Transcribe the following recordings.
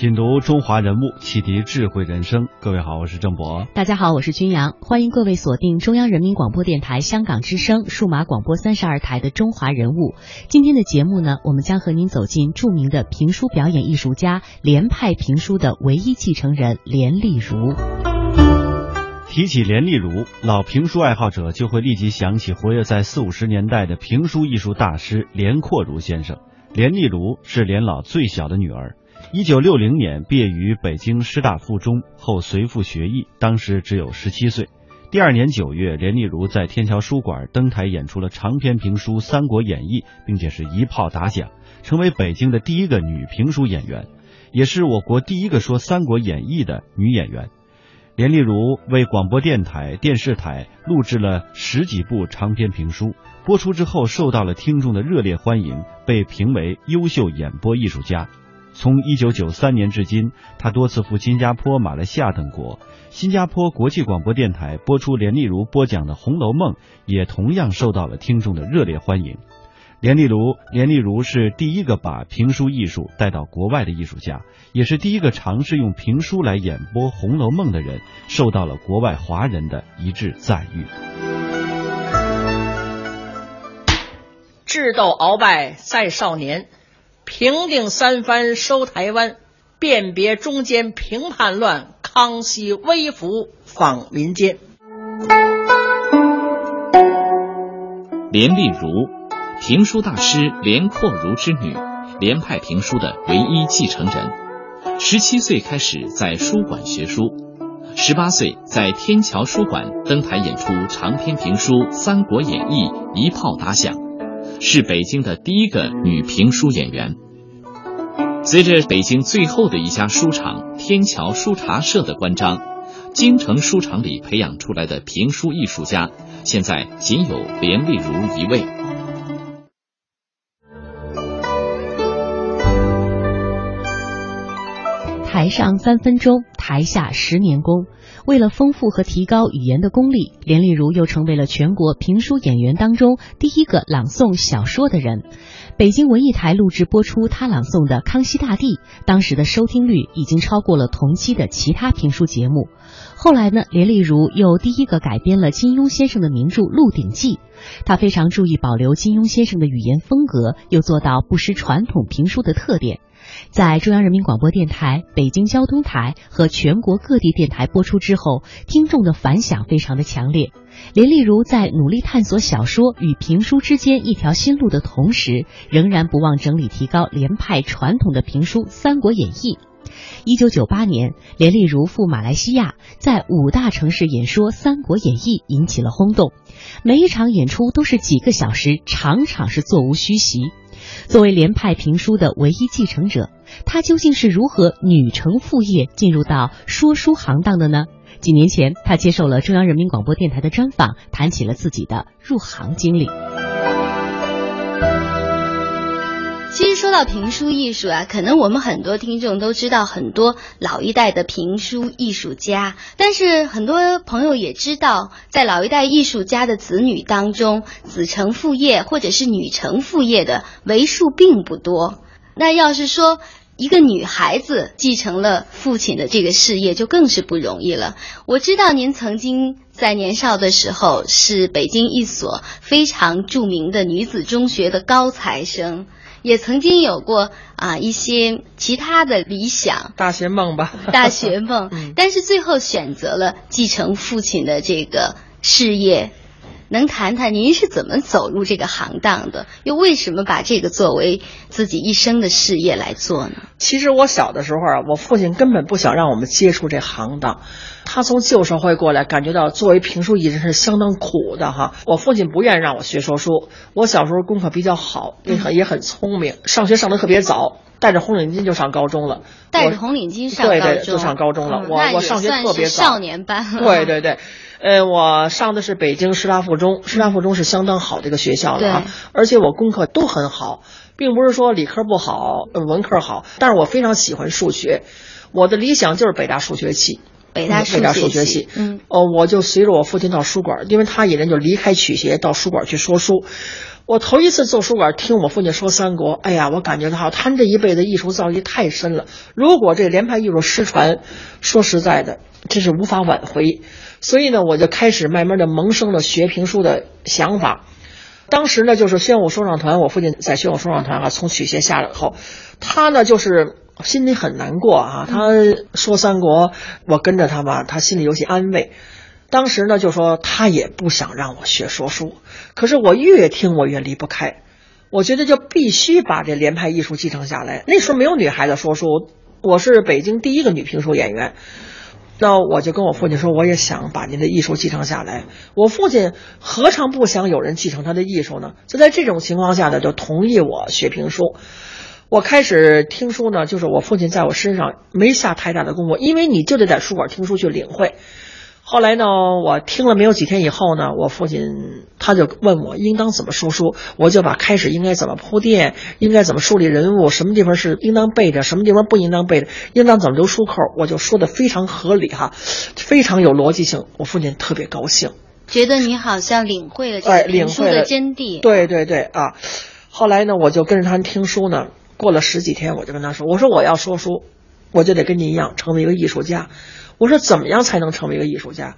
品读中华人物，启迪智慧人生。各位好，我是郑博。大家好，我是军阳。欢迎各位锁定中央人民广播电台香港之声数码广播三十二台的《中华人物》。今天的节目呢，我们将和您走进著名的评书表演艺术家连派评书的唯一继承人连丽如。提起连丽如，老评书爱好者就会立即想起活跃在四五十年代的评书艺术大师连阔如先生。连丽如是连老最小的女儿，一九六零年毕业于北京师大附中，后随父学艺，当时只有十七岁。第二年九月，连丽如在天桥书馆登台演出了长篇评书《三国演义》，并且是一炮打响，成为北京的第一个女评书演员，也是我国第一个说《三国演义》的女演员。连丽如为广播电台、电视台录制了十几部长篇评书，播出之后受到了听众的热烈欢迎，被评为优秀演播艺术家。从一九九三年至今，他多次赴新加坡、马来西亚等国。新加坡国际广播电台播出连丽如播讲的《红楼梦》，也同样受到了听众的热烈欢迎。连丽如，连丽如是第一个把评书艺术带到国外的艺术家，也是第一个尝试用评书来演播《红楼梦》的人，受到了国外华人的一致赞誉。智斗鳌拜在少年，平定三藩收台湾，辨别中间平叛乱，康熙微服访民间。连丽如。评书大师连阔如之女，连派评书的唯一继承人。十七岁开始在书馆学书，十八岁在天桥书馆登台演出长篇评书《三国演义》，一炮打响，是北京的第一个女评书演员。随着北京最后的一家书场天桥书茶社的关张，京城书场里培养出来的评书艺术家，现在仅有连丽如一位。台上三分钟，台下十年功。为了丰富和提高语言的功力，连丽如又成为了全国评书演员当中第一个朗诵小说的人。北京文艺台录制播出他朗诵的《康熙大帝》，当时的收听率已经超过了同期的其他评书节目。后来呢，连丽如又第一个改编了金庸先生的名著《鹿鼎记》，他非常注意保留金庸先生的语言风格，又做到不失传统评书的特点。在中央人民广播电台、北京交通台和全国各地电台播出之后，听众的反响非常的强烈。连丽如在努力探索小说与评书之间一条新路的同时，仍然不忘整理提高连派传统的评书《三国演义》。一九九八年，连丽如赴马来西亚，在五大城市演说《三国演义》，引起了轰动。每一场演出都是几个小时，场场是座无虚席。作为连派评书的唯一继承者，他究竟是如何女承父业进入到说书行当的呢？几年前，他接受了中央人民广播电台的专访，谈起了自己的入行经历。说到评书艺术啊，可能我们很多听众都知道很多老一代的评书艺术家，但是很多朋友也知道，在老一代艺术家的子女当中，子承父业或者是女承父业的为数并不多。那要是说一个女孩子继承了父亲的这个事业，就更是不容易了。我知道您曾经在年少的时候是北京一所非常著名的女子中学的高材生。也曾经有过啊一些其他的理想，大学梦吧，大学梦，但是最后选择了继承父亲的这个事业。能谈谈您是怎么走入这个行当的？又为什么把这个作为自己一生的事业来做呢？其实我小的时候啊，我父亲根本不想让我们接触这行当。他从旧社会过来，感觉到作为评书艺人是相当苦的哈。我父亲不愿意让我学说书。我小时候功课比较好，也很也很聪明，上学上的特别早，戴着红领巾就上高中了。戴着红领巾上对对，就上高中了。我我上学特别早。少年班。对对对。呃，我上的是北京师大附中，师大附中是相当好的一个学校了啊，而且我功课都很好，并不是说理科不好，文科好，但是我非常喜欢数学，我的理想就是北大数学系，北大北大数学系，嗯，哦，我就随着我父亲到书馆，因为他一人就离开曲协到书馆去说书。我头一次坐书馆听我父亲说三国，哎呀，我感觉到他这一辈子艺术造诣太深了。如果这连派艺术失传，说实在的，这是无法挽回。所以呢，我就开始慢慢的萌生了学评书的想法。当时呢，就是宣武说唱团，我父亲在宣武说唱团啊，从曲协下来后，他呢就是心里很难过啊。他说三国，我跟着他吧，他心里有些安慰。当时呢，就说他也不想让我学说书，可是我越听我越离不开，我觉得就必须把这连派艺术继承下来。那时候没有女孩子说书，我是北京第一个女评书演员，那我就跟我父亲说，我也想把您的艺术继承下来。我父亲何尝不想有人继承他的艺术呢？就在这种情况下呢，就同意我学评书。我开始听书呢，就是我父亲在我身上没下太大的功夫，因为你就得在书馆听书去领会。后来呢，我听了没有几天以后呢，我父亲他就问我应当怎么说书，我就把开始应该怎么铺垫，应该怎么树立人物，什么地方是应当背的，什么地方不应当背的，应当怎么留出口，我就说的非常合理哈，非常有逻辑性。我父亲特别高兴，觉得你好像领会了这哎，个领会了评书的真谛。对对对啊！后来呢，我就跟着他听书呢，过了十几天，我就跟他说：“我说我要说书，我就得跟您一样成为一个艺术家。我说怎么样才能成为一个艺术家？”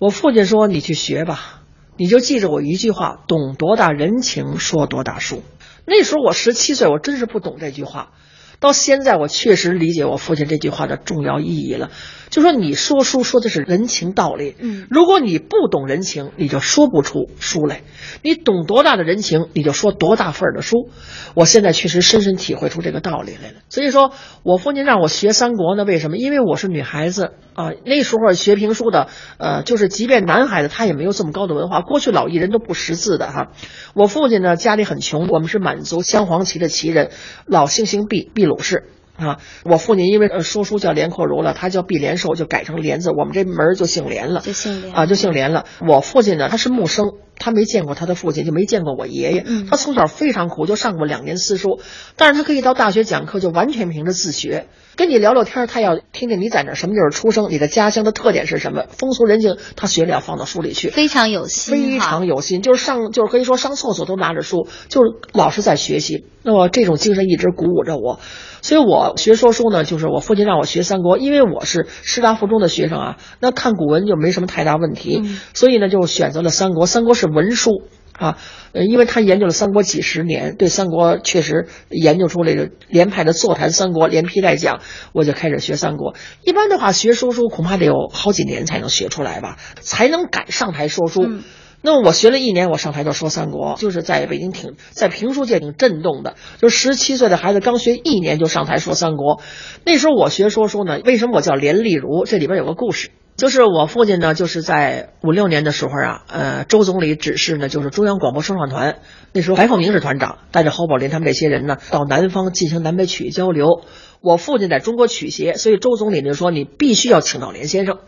我父亲说：“你去学吧，你就记着我一句话：懂多大人情，说多大书。”那时候我十七岁，我真是不懂这句话。到现在，我确实理解我父亲这句话的重要意义了。就说你说书说的是人情道理，嗯如果你不懂人情，你就说不出书来；你懂多大的人情，你就说多大份儿的书。我现在确实深深体会出这个道理来了。所以说我父亲让我学三国呢，为什么？因为我是女孩子啊，那时候学评书的，呃，就是即便男孩子他也没有这么高的文化，过去老艺人都不识字的哈。我父亲呢家里很穷，我们是满族镶黄旗的旗人，老姓姓毕，毕鲁氏。啊，我父亲因为呃说书叫连阔如了，他叫毕连寿，就改成连字，我们这门儿就姓连了，就姓连啊，就姓连了。我父亲呢，他是木生，他没见过他的父亲，就没见过我爷爷。嗯他从小非常苦，就上过两年私塾，但是他可以到大学讲课，就完全凭着自学。跟你聊聊天，他要听听你在哪什么地儿出生，你的家乡的特点是什么，风俗人情，他学了要放到书里去。非常有心非常有心，就是上就是可以说上厕所都拿着书，就是老是在学习。那么这种精神一直鼓舞着我，所以我学说书呢，就是我父亲让我学三国，因为我是师大附中的学生啊，那看古文就没什么太大问题，嗯所以呢就选择了三国。三国是文书。啊，呃，因为他研究了三国几十年，对三国确实研究出了这个连派的座谈三国，连批带讲，我就开始学三国。一般的话，学说书恐怕得有好几年才能学出来吧，才能敢上台说书。嗯那么我学了一年，我上台就说三国，就是在北京挺在评书界挺震动的。就十七岁的孩子刚学一年就上台说三国，那时候我学说书呢，为什么我叫连丽如？这里边有个故事，就是我父亲呢，就是在五六年的时候啊，呃，周总理指示呢，就是中央广播说唱团，那时候白凤鸣是团长，带着侯宝林他们这些人呢，到南方进行南北曲艺交流。我父亲在中国曲协，所以周总理就说你必须要请到连先生。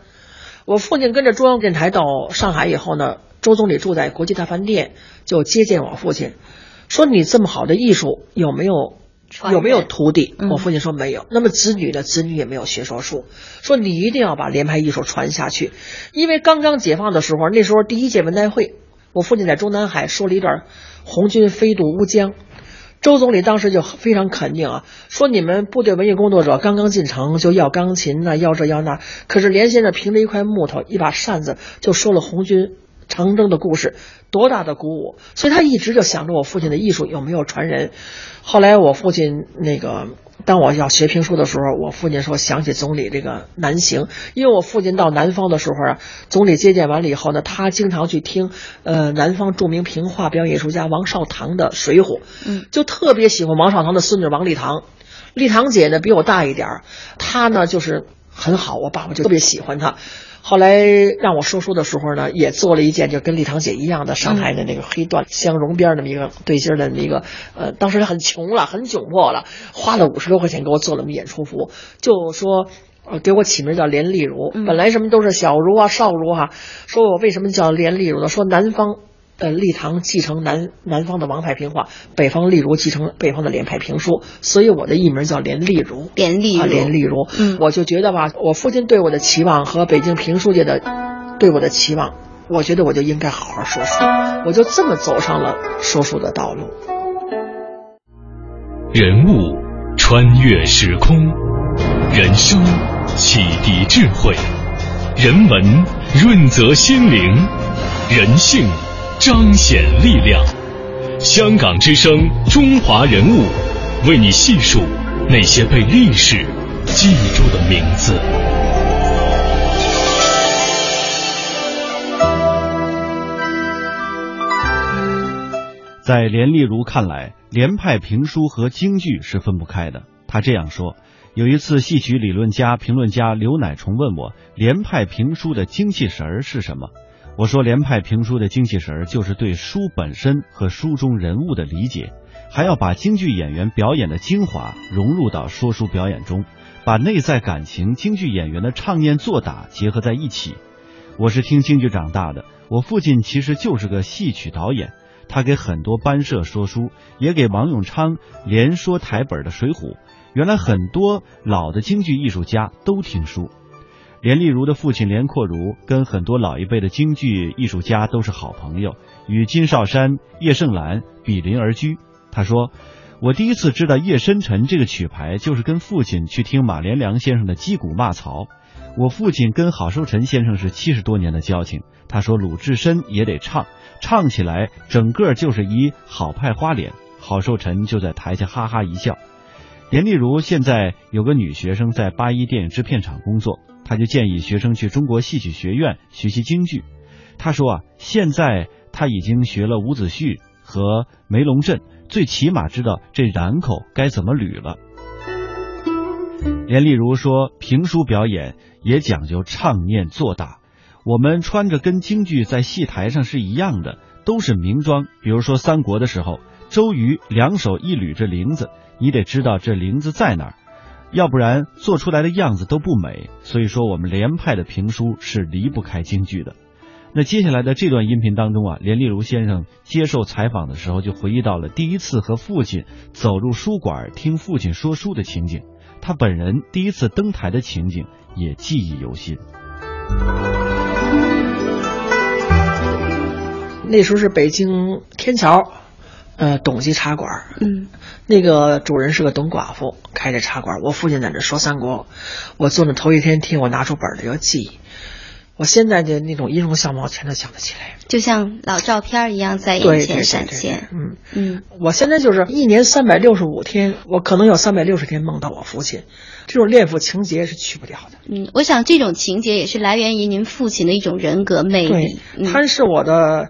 我父亲跟着中央电台到上海以后呢，周总理住在国际大饭店，就接见我父亲，说你这么好的艺术有没有有没有徒弟？嗯我父亲说没有。那么子女呢子女也没有学说书，说你一定要把连排艺术传下去，因为刚刚解放的时候，那时候第一届文代会，我父亲在中南海说了一段红军飞渡乌江。周总理当时就非常肯定啊，说你们部队文艺工作者刚刚进城就要钢琴呐、要这要那，可是连先生凭着一块木头、一把扇子就说了红军长征的故事，多大的鼓舞！所以他一直就想着我父亲的艺术有没有传人。后来我父亲那个，当我要学评书的时候，我父亲说想起总理这个南行，因为我父亲到南方的时候啊，总理接见完了以后呢，他经常去听呃南方著名评话表演艺术家王少堂的《水浒》，嗯，就特别喜欢王少堂的孙女王丽堂。丽堂姐呢比我大一点儿，她呢就是很好，我爸爸就特别喜欢她。后来让我说书的时候呢，也做了一件就跟丽堂姐一样的上海的那个黑缎镶绒边那么一个对襟的那么一个，呃，当时很穷了，很窘迫了，花了五十多块钱给我做了么演出服，就说。给我起名叫连丽如，本来什么都是小如啊、少如哈、说我为什么叫连丽如呢？说南方呃，立堂继承南南方的王派评话，北方例如继承北方的连派评书，所以我的艺名叫连丽如。啊，连丽如连丽如，嗯我就觉得吧，我父亲对我的期望和北京评书界的对我的期望我觉得我就应该好好说书，我就这么走上了说书的道路。人物穿越时空，人生启迪智慧，人文润泽心灵，人性彰显力量。香港之声，中华人物，为你细数那些被历史记住的名字。在连丽如看来，连派评书和京剧是分不开的。他这样说：有一次，戏曲理论家、评论家刘乃崇问我，连派评书的精气神儿是什么？我说，连派评书的精气神儿就是对书本身和书中人物的理解，还要把京剧演员表演的精华融入到说书表演中，把内在感情、京剧演员的唱念做打结合在一起。我是听京剧长大的，我父亲其实就是个戏曲导演。他给很多班社说书，也给王永昌连说台本的《水浒》。原来很多老的京剧艺术家都听书。连丽如的父亲连阔如跟很多老一辈的京剧艺术家都是好朋友，与金少山、叶盛兰比邻而居。他说：“我第一次知道叶深沉这个曲牌，就是跟父亲去听马连良先生的击鼓骂曹。我父亲跟郝寿臣先生是七十多年的交情。他说鲁智深也得唱。”唱起来，整个就是一好派花脸。郝寿臣就在台下哈哈一笑。连丽如现在有个女学生在八一电影制片厂工作，他就建议学生去中国戏曲学院学习京剧。他说啊，现在他已经学了伍子胥和梅龙镇，最起码知道这髯口该怎么捋了。连丽如说，评书表演也讲究唱念做打。我们穿着跟京剧在戏台上是一样的，都是名装。比如说三国的时候，周瑜两手一捋着铃子，你得知道这铃子在哪儿，要不然做出来的样子都不美。所以说，我们连派的评书是离不开京剧的。那接下来的这段音频当中啊，连丽如先生接受采访的时候就回忆到了第一次和父亲走入书馆听父亲说书的情景，他本人第一次登台的情景也记忆犹新。那时候是北京天桥，呃，董记茶馆。嗯，那个主人是个董寡妇，开着茶馆。我父亲在那说三国，我坐那头一天听，我拿出本儿就要记。我现在的那种音容相貌全都想得起来，就像老照片一样在眼前闪现。嗯嗯，我现在就是一年三百六十五天，我可能有三百六十天梦到我父亲，这种恋父情节是去不掉的。嗯，我想这种情节也是来源于您父亲的一种人格魅力。对，他是我的。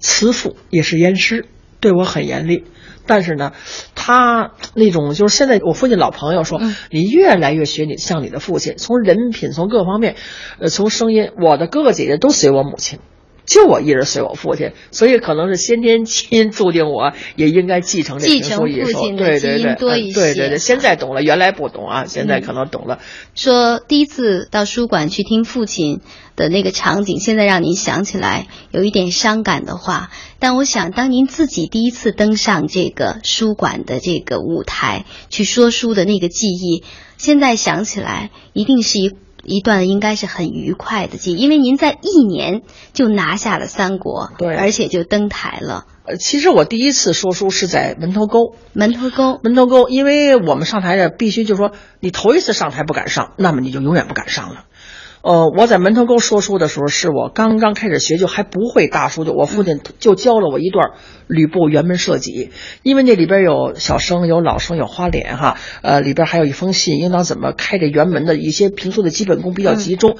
慈父也是严师，对我很严厉，但是呢，他那种就是现在我父亲老朋友说，你越来越学你像你的父亲，从人品从各方面，呃，从声音，我的哥哥姐姐都随我母亲。就我一人随我父亲，所以可能是先天基因注定我也应该继承这继承父亲的基因多一些。对对对，现在懂了，原来不懂啊，现在可能懂了。说第一次到书馆去听父亲的那个场景，现在让您想起来有一点伤感的话，但我想当您自己第一次登上这个书馆的这个舞台去说书的那个记忆，现在想起来一定是一。一段应该是很愉快的记忆，因为您在一年就拿下了三国，对，而且就登台了。呃，其实我第一次说书是在门头沟，门头沟，门头沟，因为我们上台的必须就是说，你头一次上台不敢上，那么你就永远不敢上了。呃，我在门头沟说书的时候，是我刚刚开始学，就还不会大书，就我父亲就教了我一段吕布辕门射戟，因为那里边有小生、有老生、有花脸哈，呃，里边还有一封信，应当怎么开这辕门的一些评书的基本功比较集中，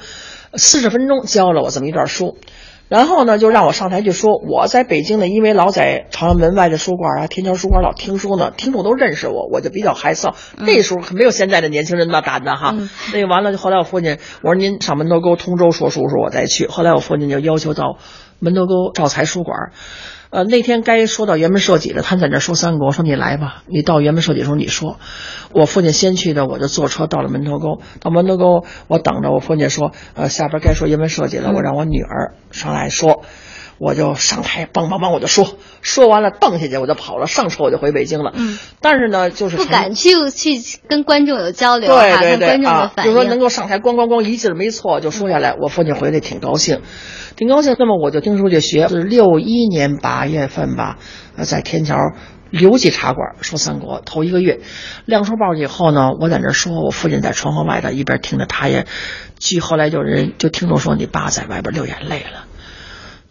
四十分钟教了我这么一段书。然后呢，就让我上台去说，我在北京呢，因为老在朝阳门外的书馆啊、天桥书馆老听书呢，听众都认识我，我就比较害臊。那时候可没有现在的年轻人那胆子哈。那个完了，就后来我父亲我说您上门头沟通州说书时候我再去。后来我父亲就要求到门头沟兆才书馆。呃，那天该说到辕门射戟了，他在那说三国，说你来吧，你到辕门射戟的时候你说。我父亲先去的，我就坐车到了门头沟。到门头沟，我等着。我父亲说，呃，下边该说辕门射戟了，我让我女儿上来说。我就上台梆梆梆我就说，说完了蹦下去我就跑了，上车我就回北京了。嗯，但是呢，就是不敢去去跟观众有交流，对对对观众的啊，反应。就说能够上台咣咣咣一记没错就说下来，我父亲回来挺高兴，挺高兴。那么我就听书去学，是六一年八月份吧，呃，在天桥。刘记茶馆说三国头一个月，亮出报以后呢，我在那说，我父亲在窗户外头一边听着，他也，据后来就人就听众说，你爸在外边流眼泪了，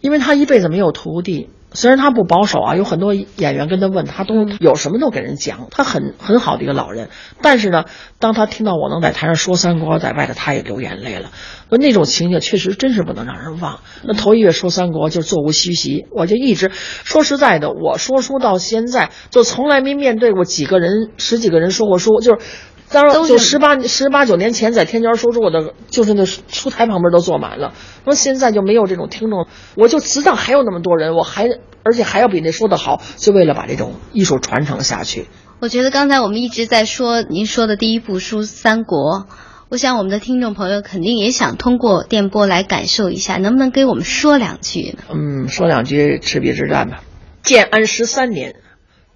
因为他一辈子没有徒弟。虽然他不保守啊，有很多演员跟他问，他都有什么都给人讲，他很很好的一个老人。但是呢，当他听到我能在台上说三国，在外头他也流眼泪了。那那种情景确实真是不能让人忘。那头一月说三国就座无虚席，我就一直说实在的，我说书到现在就从来没面对过几个人、十几个人说过书，就是。当然，就十八十八九年前在天桥说书，我的就是那书台旁边都坐满了。那么现在就没有这种听众，我就知道还有那么多人，我还而且还要比那说的好，就为了把这种艺术传承下去。我觉得刚才我们一直在说您说的第一部书《三国》，我想我们的听众朋友肯定也想通过电波来感受一下，能不能给我们说两句呢？嗯，说两句赤壁之战吧。建安十三年。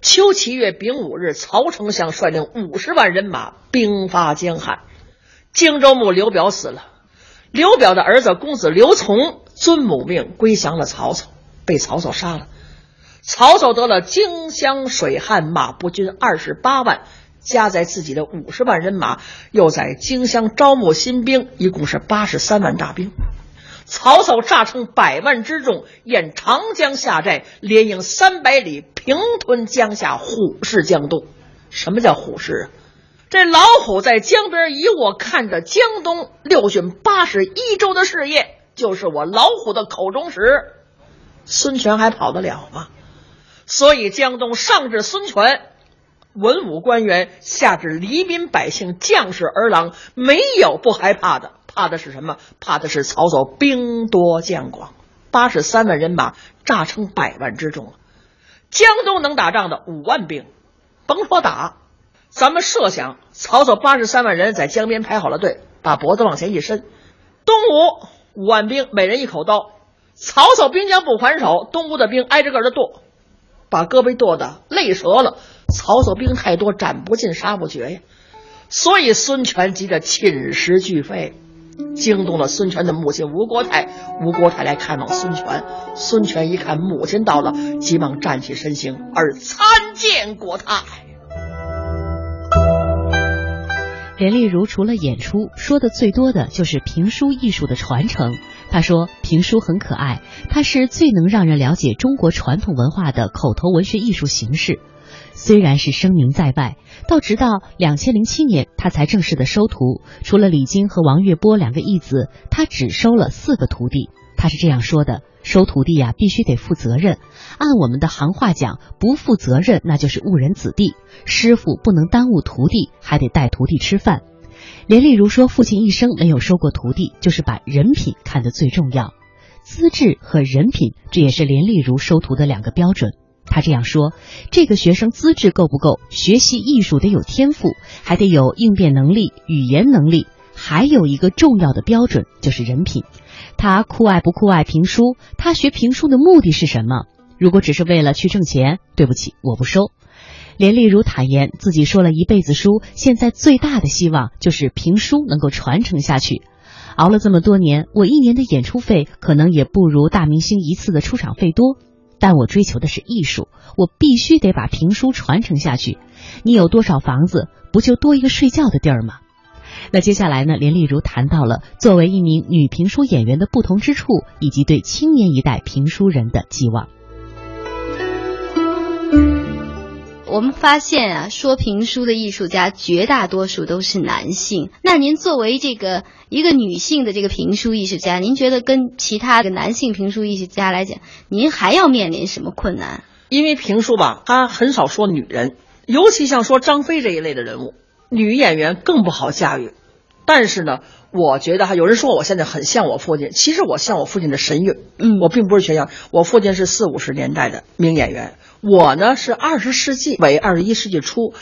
秋七月丙午日，曹丞相率领五十万人马兵发江汉，荆州牧刘表死了，刘表的儿子公子刘琮遵母命归降了曹操，被曹操杀了。曹操得了荆襄水旱马步军二十八万，加在自己的五十万人马，又在荆襄招募新兵，一共是八十三万大兵。曹操诈称百万之众沿长江下寨，连营三百里，平吞江夏，虎视江东。什么叫虎视啊？这老虎在江边一卧，看着江东六郡八十一州的事业，就是我老虎的口中食。孙权还跑得了吗？所以江东上至孙权，文武官员，下至黎民百姓、将士儿郎，没有不害怕的。怕的是什么？怕的是曹操兵多将广，八十三万人马，诈称百万之众。江东能打仗的五万兵，甭说打，咱们设想曹操八十三万人在江边排好了队，把脖子往前一伸，东吴五万兵，每人一口刀，曹操兵将不还手，东吴的兵挨着个的剁，把胳膊剁的累折了。曹操兵太多，斩不尽，杀不绝呀。所以孙权急得寝食俱废。惊动了孙权的母亲吴国太，吴国太来看望孙权。孙权一看母亲到了，急忙站起身形，而参见国太。连丽如除了演出，说的最多的就是评书艺术的传承。他说，评书很可爱，它是最能让人了解中国传统文化的口头文学艺术形式。虽然是声名在外，到直到两千零七年，他才正式的收徒。除了李菁和王月波两个义子，他只收了四个徒弟。他是这样说的：收徒弟呀，必须得负责任。按我们的行话讲，不负责任那就是误人子弟。师傅不能耽误徒弟，还得带徒弟吃饭。连丽如说，父亲一生没有收过徒弟，就是把人品看得最重要。资质和人品，这也是连丽如收徒的两个标准。他这样说：“这个学生资质够不够？学习艺术得有天赋，还得有应变能力、语言能力，还有一个重要的标准就是人品。他酷爱不酷爱评书？他学评书的目的是什么？如果只是为了去挣钱，对不起，我不收。”连丽如坦言，自己说了一辈子书，现在最大的希望就是评书能够传承下去。熬了这么多年，我一年的演出费可能也不如大明星一次的出场费多。但我追求的是艺术，我必须得把评书传承下去。你有多少房子，不就多一个睡觉的地儿吗？那接下来呢？连丽如谈到了作为一名女评书演员的不同之处，以及对青年一代评书人的寄望。我们发现啊，说评书的艺术家绝大多数都是男性。那您作为这个一个女性的这个评书艺术家，您觉得跟其他的男性评书艺术家来讲，您还要面临什么困难？因为评书吧，他很少说女人，尤其像说张飞这一类的人物，女演员更不好驾驭。但是呢，我觉得哈，有人说我现在很像我父亲，其实我像我父亲的神韵。嗯，我并不是学样，我父亲是四五十年代的名演员。我呢是二十世纪尾二十一世纪初，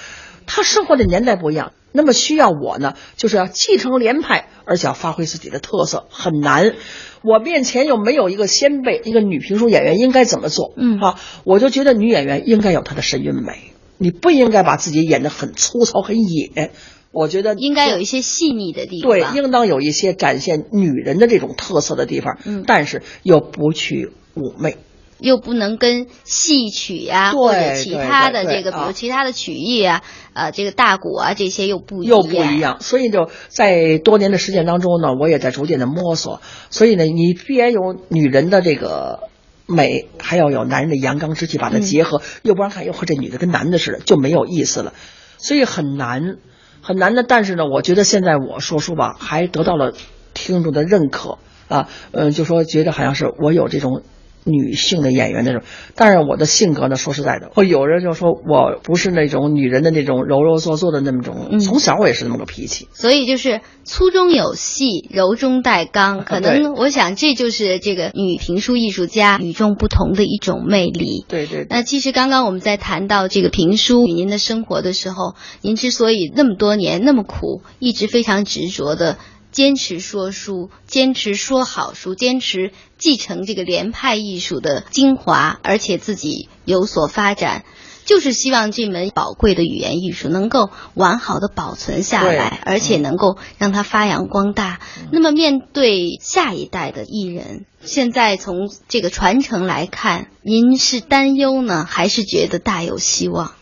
他生活的年代不一样。那么需要我呢，就是要继承连派，而且要发挥自己的特色，很难。我面前又没有一个先辈，一个女评书演员应该怎么做？嗯啊，我就觉得女演员应该有她的神韵美，你不应该把自己演得很粗糙、很野。我觉得应该有一些细腻的地方。对，应当有一些展现女人的这种特色的地方，嗯但是又不去妩媚。又不能跟戏曲呀、对或者其他的这个，比如其他的曲艺啊，呃，这个大鼓啊这些又不一样又不一样，所以就在多年的实践当中呢，我也在逐渐的摸索。所以呢，你必然有女人的这个美，还要有男人的阳刚之气，把它结合，要不然看，哟呵，这女的跟男的似的，就没有意思了。所以很难，很难的。但是呢，我觉得现在我说书吧，还得到了听众的认可啊，嗯，就说觉得好像是我有这种。女性的演员那种，但是我的性格呢，说实在的，会有人就说我不是那种女人的那种柔柔作作的那么种，嗯从小我也是那么个脾气。所以就是粗中有细，柔中带刚，可能我想这就是这个女评书艺术家与众不同的一种魅力。对对对，那其实刚刚我们在谈到这个评书与您的生活的时候，您之所以那么多年那么苦，一直非常执着的坚持说书，坚持说好书，坚持继承这个连派艺术的精华，而且自己有所发展。就是希望这门宝贵的语言艺术能够完好的保存下来，而且能够让它发扬光大。那么面对下一代的艺人，现在从这个传承来看，您是担忧呢，还是觉得大有希望？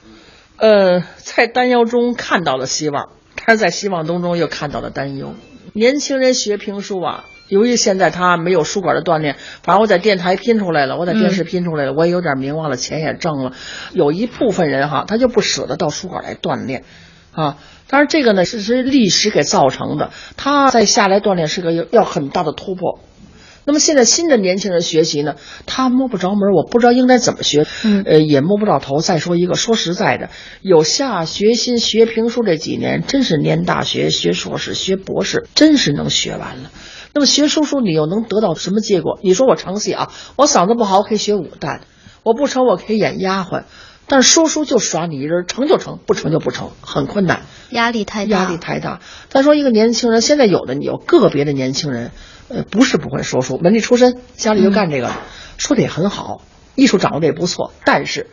呃，在担忧中看到了希望，但是在希望当中又看到了担忧。年轻人学评书啊，由于现在他没有书馆的锻炼，反正我在电台拼出来了，我在电视拼出来了，我也有点名望了，钱也挣了。有一部分人哈，他就不舍得到书馆来锻炼，啊，当然这个呢是是历史给造成的，他在下来锻炼是个要要很大的突破。那么现在新的年轻人学习呢，他摸不着门，我不知道应该怎么学，嗯呃，也摸不着头。再说一个，说实在的，有下决心学评书这几年，真是念大学、学硕士、学博士，真是能学完了。那么学书书，你又能得到什么结果？你说我成戏啊，我嗓子不好，我可以学武旦；我不成，我可以演丫鬟。但是说书就耍你一人，成就成，不成就不成，很困难。压力太大，压力太大。再说一个年轻人，现在有的有个别的年轻人，呃，不是不会说书，文理出身，家里就干这个，说的也很好，艺术掌握的也不错，但是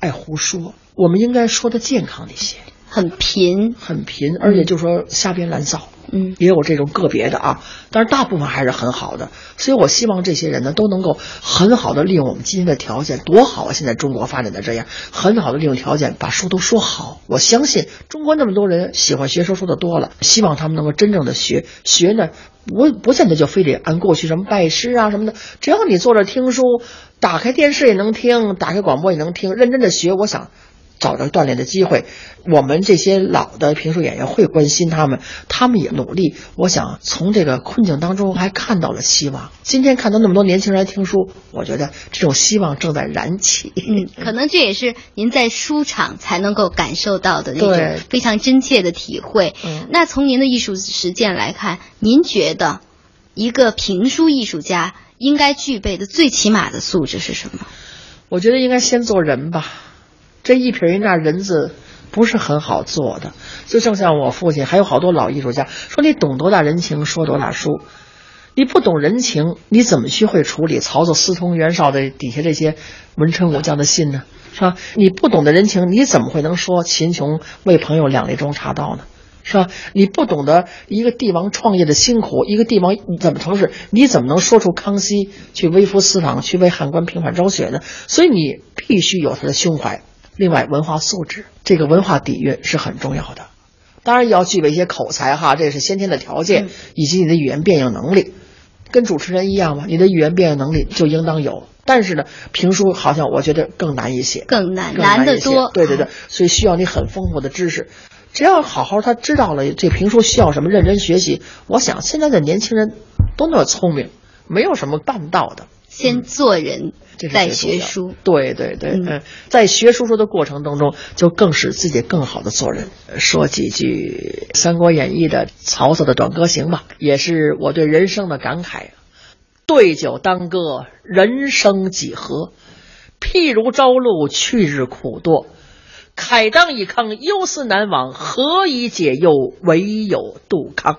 爱胡说。我们应该说的健康一些，很贫。很贫，而且就说瞎编乱造。嗯，也有这种个别的啊，但是大部分还是很好的，所以我希望这些人呢都能够很好的利用我们今天的条件，多好啊！现在中国发展的这样，很好的利用条件把书都说好。我相信中国那么多人喜欢学说书的多了，希望他们能够真正的学学呢，不不见得就非得按过去什么拜师啊什么的，只要你坐着听书，打开电视也能听，打开广播也能听，认真的学，我想。找着锻炼的机会，我们这些老的评书演员会关心他们，他们也努力。我想从这个困境当中还看到了希望。今天看到那么多年轻人来听书，我觉得这种希望正在燃起。嗯，可能这也是您在书场才能够感受到的那种非常真切的体会。嗯那从您的艺术实践来看，您觉得一个评书艺术家应该具备的最起码的素质是什么？我觉得应该先做人吧，这一撇一捺人字不是很好做的。就正像我父亲，还有好多老艺术家说：“你懂多大人情，说多大书。你不懂人情，你怎么去会处理曹操、私通、袁绍的底下这些文臣武将的信呢？是吧？你不懂得人情，你怎么会能说秦琼为朋友两肋中插刀呢？是吧？你不懂得一个帝王创业的辛苦，一个帝王怎么从事，你怎么能说出康熙去微服私访，去为汉官平反昭雪呢？所以你必须有他的胸怀。另外，文化素质，这个文化底蕴是很重要的。当然也要具备一些口才哈，这是先天的条件，以及你的语言变应能力。跟主持人一样嘛，你的语言变应能力就应当有。但是呢，评书好像我觉得更难一些，更难，更难得多。对对对，所以需要你很丰富的知识。只要好好他知道了这评书需要什么，认真学习，我想现在的年轻人都那么聪明，没有什么办不到的。先做人，再学书。对对对，嗯嗯，在学书说的过程当中，就更使自己更好的做人。说几句《三国演义》的曹操的短歌行吧，也是我对人生的感慨。对酒当歌，人生几何？譬如朝露，去日苦多。慨当以慷，忧思难忘，何以解忧？唯有杜康。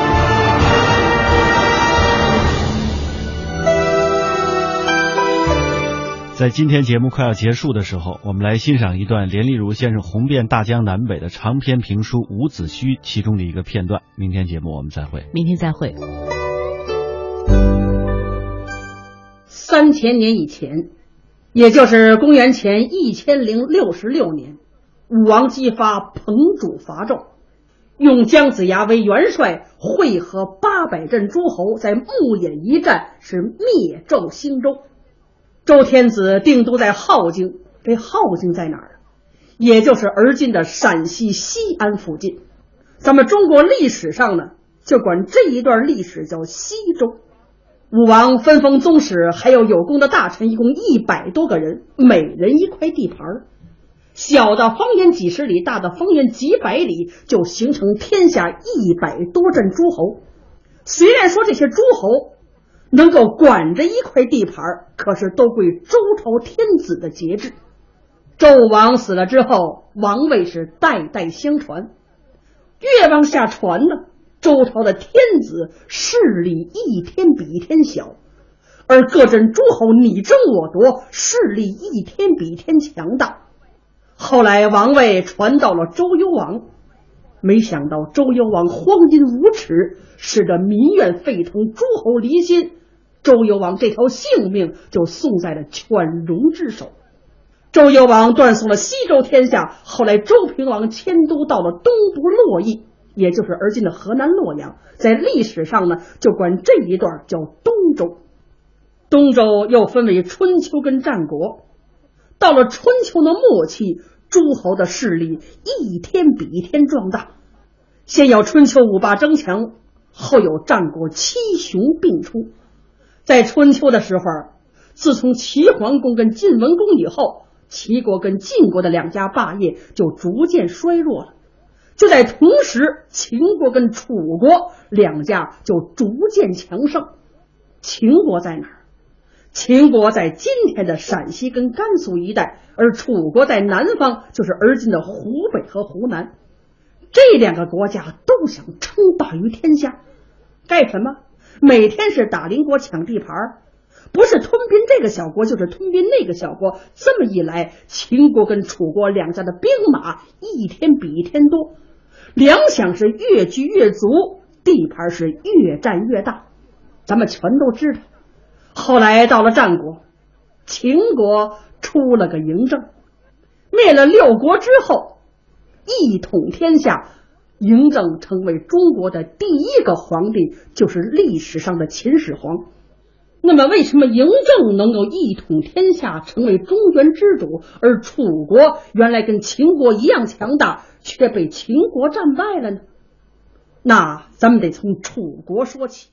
在今天节目快要结束的时候，我们来欣赏一段连丽如先生红遍大江南北的长篇评书《伍子胥》其中的一个片段。明天节目我们再会。明天再会。三千年以前，也就是公元前一千零六十六年，武王姬发彭主伐纣，用姜子牙为元帅，会合八百镇诸侯，在牧野一战，是灭纣兴周。周天子定都在镐京，这镐京在哪儿？也就是而今的陕西西安附近。咱们中国历史上呢，就管这一段历史叫西周。武王分封宗室，还有有功的大臣，一共一百多个人，每人一块地盘小的方圆几十里，大的方圆几百里，就形成天下一百多镇诸侯。虽然说这些诸侯。能够管着一块地盘，可是都归周朝天子的节制。纣王死了之后，王位是代代相传，越往下传呢，周朝的天子势力一天比一天小，而各镇诸侯你争我夺，势力一天比一天强大。后来王位传到了周幽王，没想到周幽王荒淫无耻，使得民怨沸腾，诸侯离心。周幽王这条性命就送在了犬戎之手。周幽王断送了西周天下，后来周平王迁都到了东部洛邑，也就是而今的河南洛阳。在历史上呢，就管这一段叫东周。东周又分为春秋跟战国。到了春秋的末期，诸侯的势力一天比一天壮大。先有春秋五霸争强，后有战国七雄并出。在春秋的时候，自从齐桓公跟晋文公以后，齐国跟晋国的两家霸业就逐渐衰弱了。就在同时，秦国跟楚国两家就逐渐强盛。秦国在哪儿？秦国在今天的陕西跟甘肃一带，而楚国在南方，就是而今的湖北和湖南。这两个国家都想称霸于天下，干什么？每天是打邻国抢地盘不是吞并这个小国，就是吞并那个小国。这么一来，秦国跟楚国两家的兵马一天比一天多，粮饷是越聚越足，地盘是越占越大。咱们全都知道。后来到了战国，秦国出了个嬴政，灭了六国之后，一统天下。嬴政成为中国的第一个皇帝，就是历史上的秦始皇。那么，为什么嬴政能够一统天下，成为中原之主，而楚国原来跟秦国一样强大，却被秦国战败了呢？那咱们得从楚国说起。